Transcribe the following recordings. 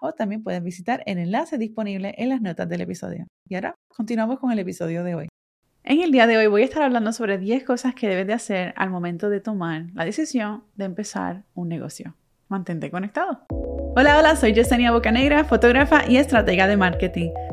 o también puedes visitar el enlace disponible en las notas del episodio. Y ahora continuamos con el episodio de hoy. En el día de hoy voy a estar hablando sobre 10 cosas que debes de hacer al momento de tomar la decisión de empezar un negocio. Mantente conectado. Hola, hola, soy Yesenia Bocanegra, fotógrafa y estratega de marketing.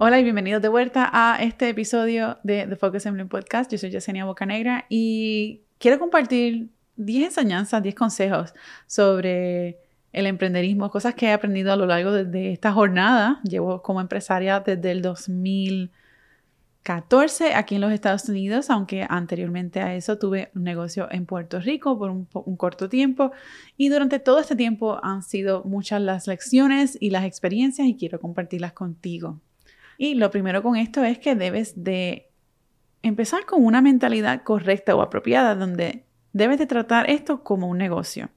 Hola y bienvenidos de vuelta a este episodio de The Focus Bloom Podcast. Yo soy Yesenia Bocanegra y quiero compartir 10 enseñanzas, 10 consejos sobre el emprenderismo, cosas que he aprendido a lo largo de, esta jornada. Llevo como empresaria desde el 2014 aquí en los Estados Unidos, aunque anteriormente a eso tuve un negocio en Puerto Rico por un, un corto tiempo. Y durante todo este tiempo han sido muchas las lecciones y las experiencias y quiero compartirlas contigo. Y lo primero con esto es que debes de empezar con una mentalidad correcta o apropiada donde debes de tratar esto como un negocio.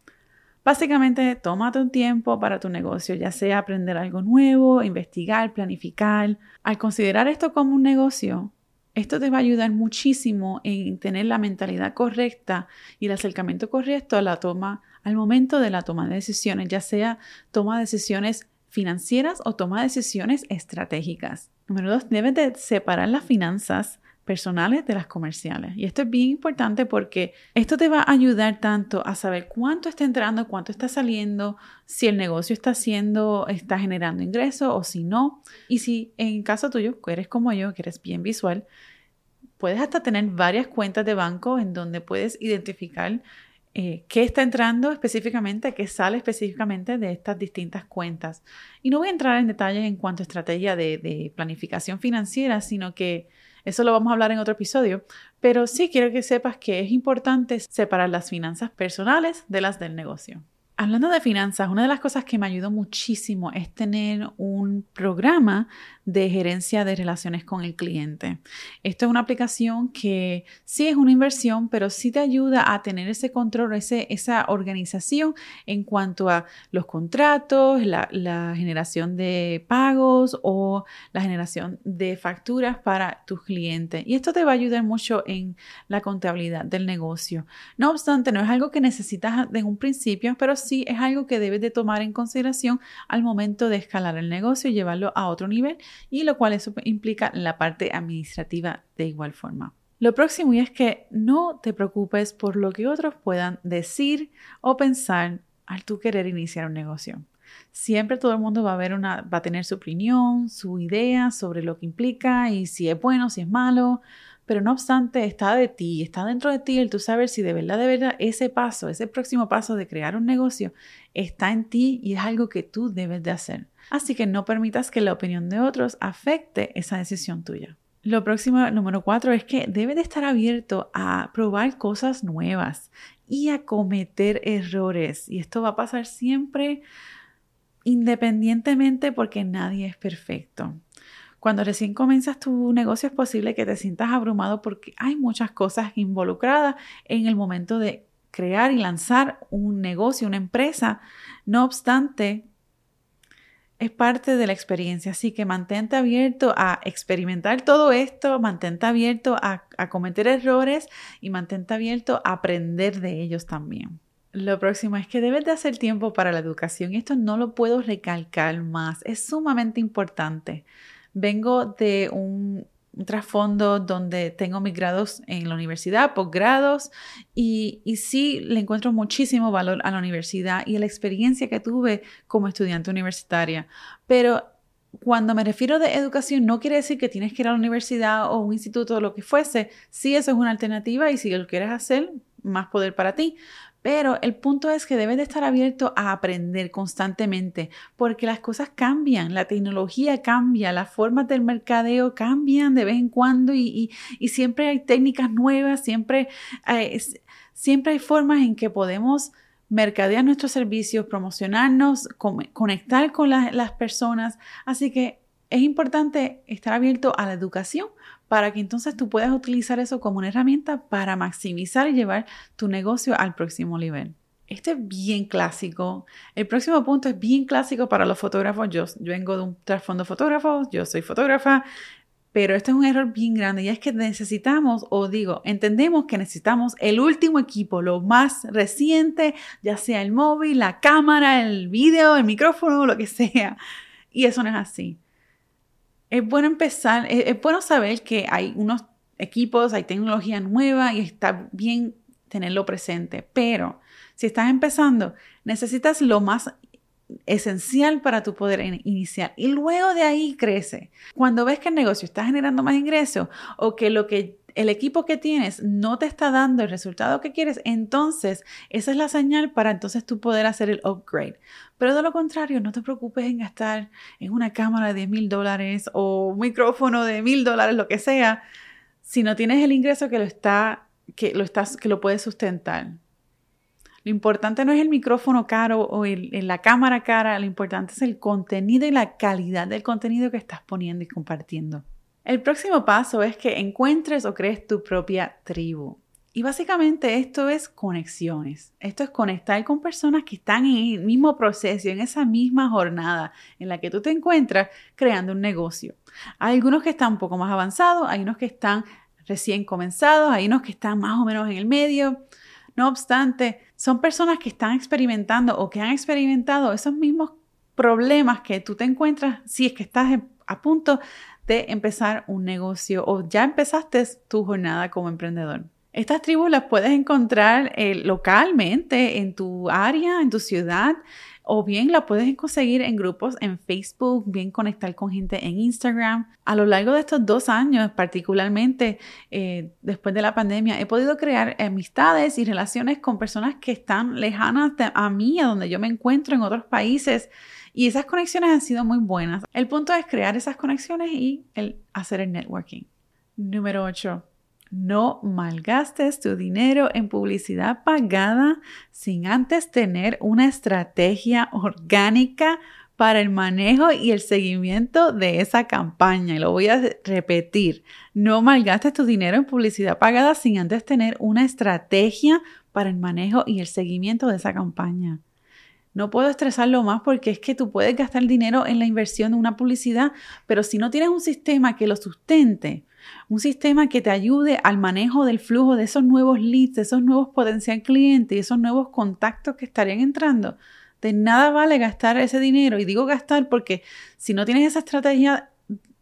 Básicamente, tómate un tiempo para tu negocio, ya sea aprender algo nuevo, investigar, planificar. Al considerar esto como un negocio, esto te va a ayudar muchísimo en tener la mentalidad correcta y el acercamiento correcto a la toma, al momento de la toma de decisiones, ya sea toma de decisiones financieras o toma decisiones estratégicas. Número dos, debes de separar las finanzas personales de las comerciales. Y esto es bien importante porque esto te va a ayudar tanto a saber cuánto está entrando, cuánto está saliendo, si el negocio está haciendo, está generando ingresos o si no. Y si en caso tuyo, que eres como yo, que eres bien visual, puedes hasta tener varias cuentas de banco en donde puedes identificar eh, qué está entrando específicamente, qué sale específicamente de estas distintas cuentas. Y no voy a entrar en detalles en cuanto a estrategia de, de planificación financiera, sino que eso lo vamos a hablar en otro episodio, pero sí quiero que sepas que es importante separar las finanzas personales de las del negocio. Hablando de finanzas, una de las cosas que me ayudó muchísimo es tener un programa de gerencia de relaciones con el cliente. Esto es una aplicación que sí es una inversión, pero sí te ayuda a tener ese control, ese, esa organización en cuanto a los contratos, la, la generación de pagos o la generación de facturas para tus clientes. Y esto te va a ayudar mucho en la contabilidad del negocio. No obstante, no es algo que necesitas en un principio, pero sí es algo que debes de tomar en consideración al momento de escalar el negocio y llevarlo a otro nivel y lo cual eso implica la parte administrativa de igual forma. Lo próximo es que no te preocupes por lo que otros puedan decir o pensar al tú querer iniciar un negocio. Siempre todo el mundo va a, ver una, va a tener su opinión, su idea sobre lo que implica y si es bueno, si es malo, pero no obstante está de ti, está dentro de ti el tú saber si de verdad, de verdad ese paso, ese próximo paso de crear un negocio está en ti y es algo que tú debes de hacer. Así que no permitas que la opinión de otros afecte esa decisión tuya. Lo próximo, número cuatro, es que debes de estar abierto a probar cosas nuevas y a cometer errores. Y esto va a pasar siempre independientemente porque nadie es perfecto. Cuando recién comienzas tu negocio es posible que te sientas abrumado porque hay muchas cosas involucradas en el momento de crear y lanzar un negocio, una empresa. No obstante, es parte de la experiencia, así que mantente abierto a experimentar todo esto, mantente abierto a, cometer errores y mantente abierto a aprender de ellos también. Lo próximo es que debes de hacer tiempo para la educación y esto no lo puedo recalcar más, es sumamente importante. Vengo de un trasfondo donde tengo mis grados en la universidad, posgrados, y, y sí le encuentro muchísimo valor a la universidad y a la experiencia que tuve como estudiante universitaria. Pero cuando me refiero de educación, no quiere decir que tienes que ir a la universidad o un instituto o lo que fuese. Sí, eso es una alternativa y si lo quieres hacer, más poder para ti. Pero el punto es que debes de estar abierto a aprender constantemente porque las cosas cambian, la tecnología cambia, las formas del mercadeo cambian de vez en cuando y, siempre hay técnicas nuevas, siempre hay, siempre hay formas en que podemos mercadear nuestros servicios, promocionarnos, conectar con las personas. Así que es importante estar abierto a la educación para que entonces tú puedas utilizar eso como una herramienta para maximizar y llevar tu negocio al próximo nivel. Este es bien clásico. El próximo punto es bien clásico para los fotógrafos. Yo, yo vengo de un trasfondo fotógrafo, yo soy fotógrafa, pero este es un error bien grande y es que necesitamos, o digo, entendemos que necesitamos el último equipo, lo más reciente, ya sea el móvil, la cámara, el video, el micrófono, lo que sea. Y eso no es así es bueno empezar, es, bueno saber que hay unos equipos, hay tecnología nueva y está bien tenerlo presente, pero si estás empezando, necesitas lo más esencial para tu poder iniciar y luego de ahí crece. Cuando ves que el negocio está generando más ingresos o que lo que el equipo que tienes no te está dando el resultado que quieres, entonces esa es la señal para entonces tú poder hacer el upgrade. Pero de lo contrario, no te preocupes en gastar en una cámara de 10 mil dólares o un micrófono de mil dólares, lo que sea, si no tienes el ingreso que lo está, que lo estás, que lo puedes sustentar. Lo importante no es el micrófono caro o la cámara cara, lo importante es el contenido y la calidad del contenido que estás poniendo y compartiendo. El próximo paso es que encuentres o crees tu propia tribu. Y básicamente esto es conexiones. Esto es conectar con personas que están en el mismo proceso, en esa misma jornada en la que tú te encuentras creando un negocio. Hay algunos que están un poco más avanzados, hay unos que están recién comenzados, hay unos que están más o menos en el medio. No obstante, son personas que están experimentando o que han experimentado esos mismos problemas que tú te encuentras si es que estás a punto de empezar un negocio o ya empezaste tu jornada como emprendedor. Estas tribus las puedes encontrar eh, localmente en tu área, en tu ciudad, o bien las puedes conseguir en grupos en Facebook, bien conectar con gente en Instagram. A lo largo de estos dos años, particularmente eh, después de la pandemia, he podido crear amistades y relaciones con personas que están lejanas a mí, a donde yo me encuentro en otros países y esas conexiones han sido muy buenas. El punto es crear esas conexiones y el hacer el networking. Número 8. No malgastes tu dinero en publicidad pagada sin antes tener una estrategia orgánica para el manejo y el seguimiento de esa campaña. Y lo voy a repetir. No malgastes tu dinero en publicidad pagada sin antes tener una estrategia para el manejo y el seguimiento de esa campaña. No puedo estresarlo más porque es que tú puedes gastar dinero en la inversión de una publicidad, pero si no tienes un sistema que lo sustente, un sistema que te ayude al manejo del flujo de esos nuevos leads, esos nuevos potencial clientes y esos nuevos contactos que estarían entrando, de nada vale gastar ese dinero. Y digo gastar porque si no tienes esa estrategia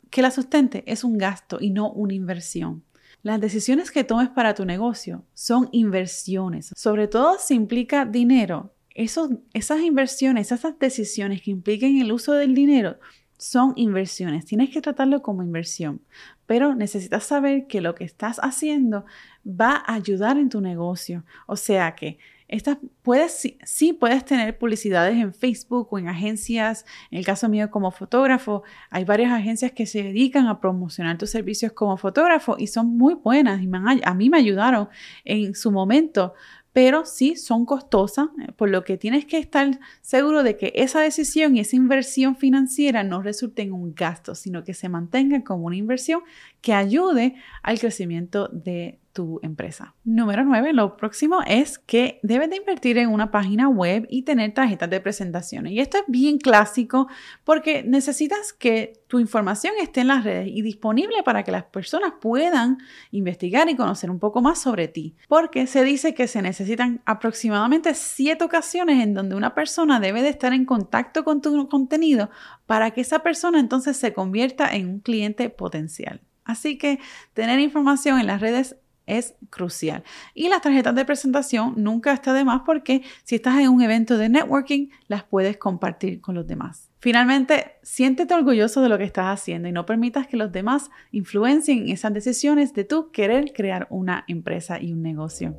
que la sustente, es un gasto y no una inversión. Las decisiones que tomes para tu negocio son inversiones, sobre todo si implica dinero esas inversiones, esas decisiones que impliquen el uso del dinero, son inversiones. Tienes que tratarlo como inversión, pero necesitas saber que lo que estás haciendo va a ayudar en tu negocio. O sea que estas puedes, sí, puedes tener publicidades en Facebook o en agencias. En el caso mío como fotógrafo, hay varias agencias que se dedican a promocionar tus servicios como fotógrafo y son muy buenas y a mí me ayudaron en su momento pero sí son costosas, eh, por lo que tienes que estar seguro de que esa decisión y esa inversión financiera no resulte en un gasto, sino que se mantenga como una inversión que ayude al crecimiento de tu empresa. Número 9, lo próximo es que debes de invertir en una página web y tener tarjetas de presentaciones. Y esto es bien clásico porque necesitas que tu información esté en las redes y disponible para que las personas puedan investigar y conocer un poco más sobre ti. Porque se dice que se necesitan aproximadamente 7 ocasiones en donde una persona debe de estar en contacto con tu contenido para que esa persona entonces se convierta en un cliente potencial. Así que tener información en las redes es crucial. Y las tarjetas de presentación nunca está de más porque si estás en un evento de networking, las puedes compartir con los demás. Finalmente, siéntete orgulloso de lo que estás haciendo y no permitas que los demás influencien esas decisiones de tu querer crear una empresa y un negocio.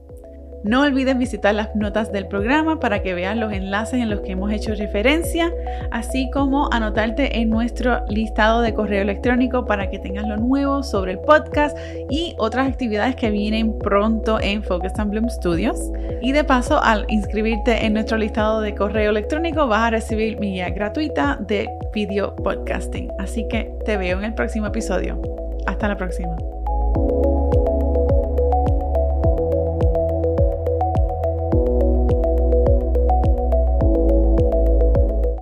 No olvides visitar las notas del programa para que veas los enlaces en los que hemos hecho referencia, así como anotarte en nuestro listado de correo electrónico para que tengas lo nuevo sobre el podcast y otras actividades que vienen pronto en Focus and Bloom Studios. Y de paso, al inscribirte en nuestro listado de correo electrónico, vas a recibir mi guía gratuita de video podcasting. Así que te veo en el próximo episodio. Hasta la próxima.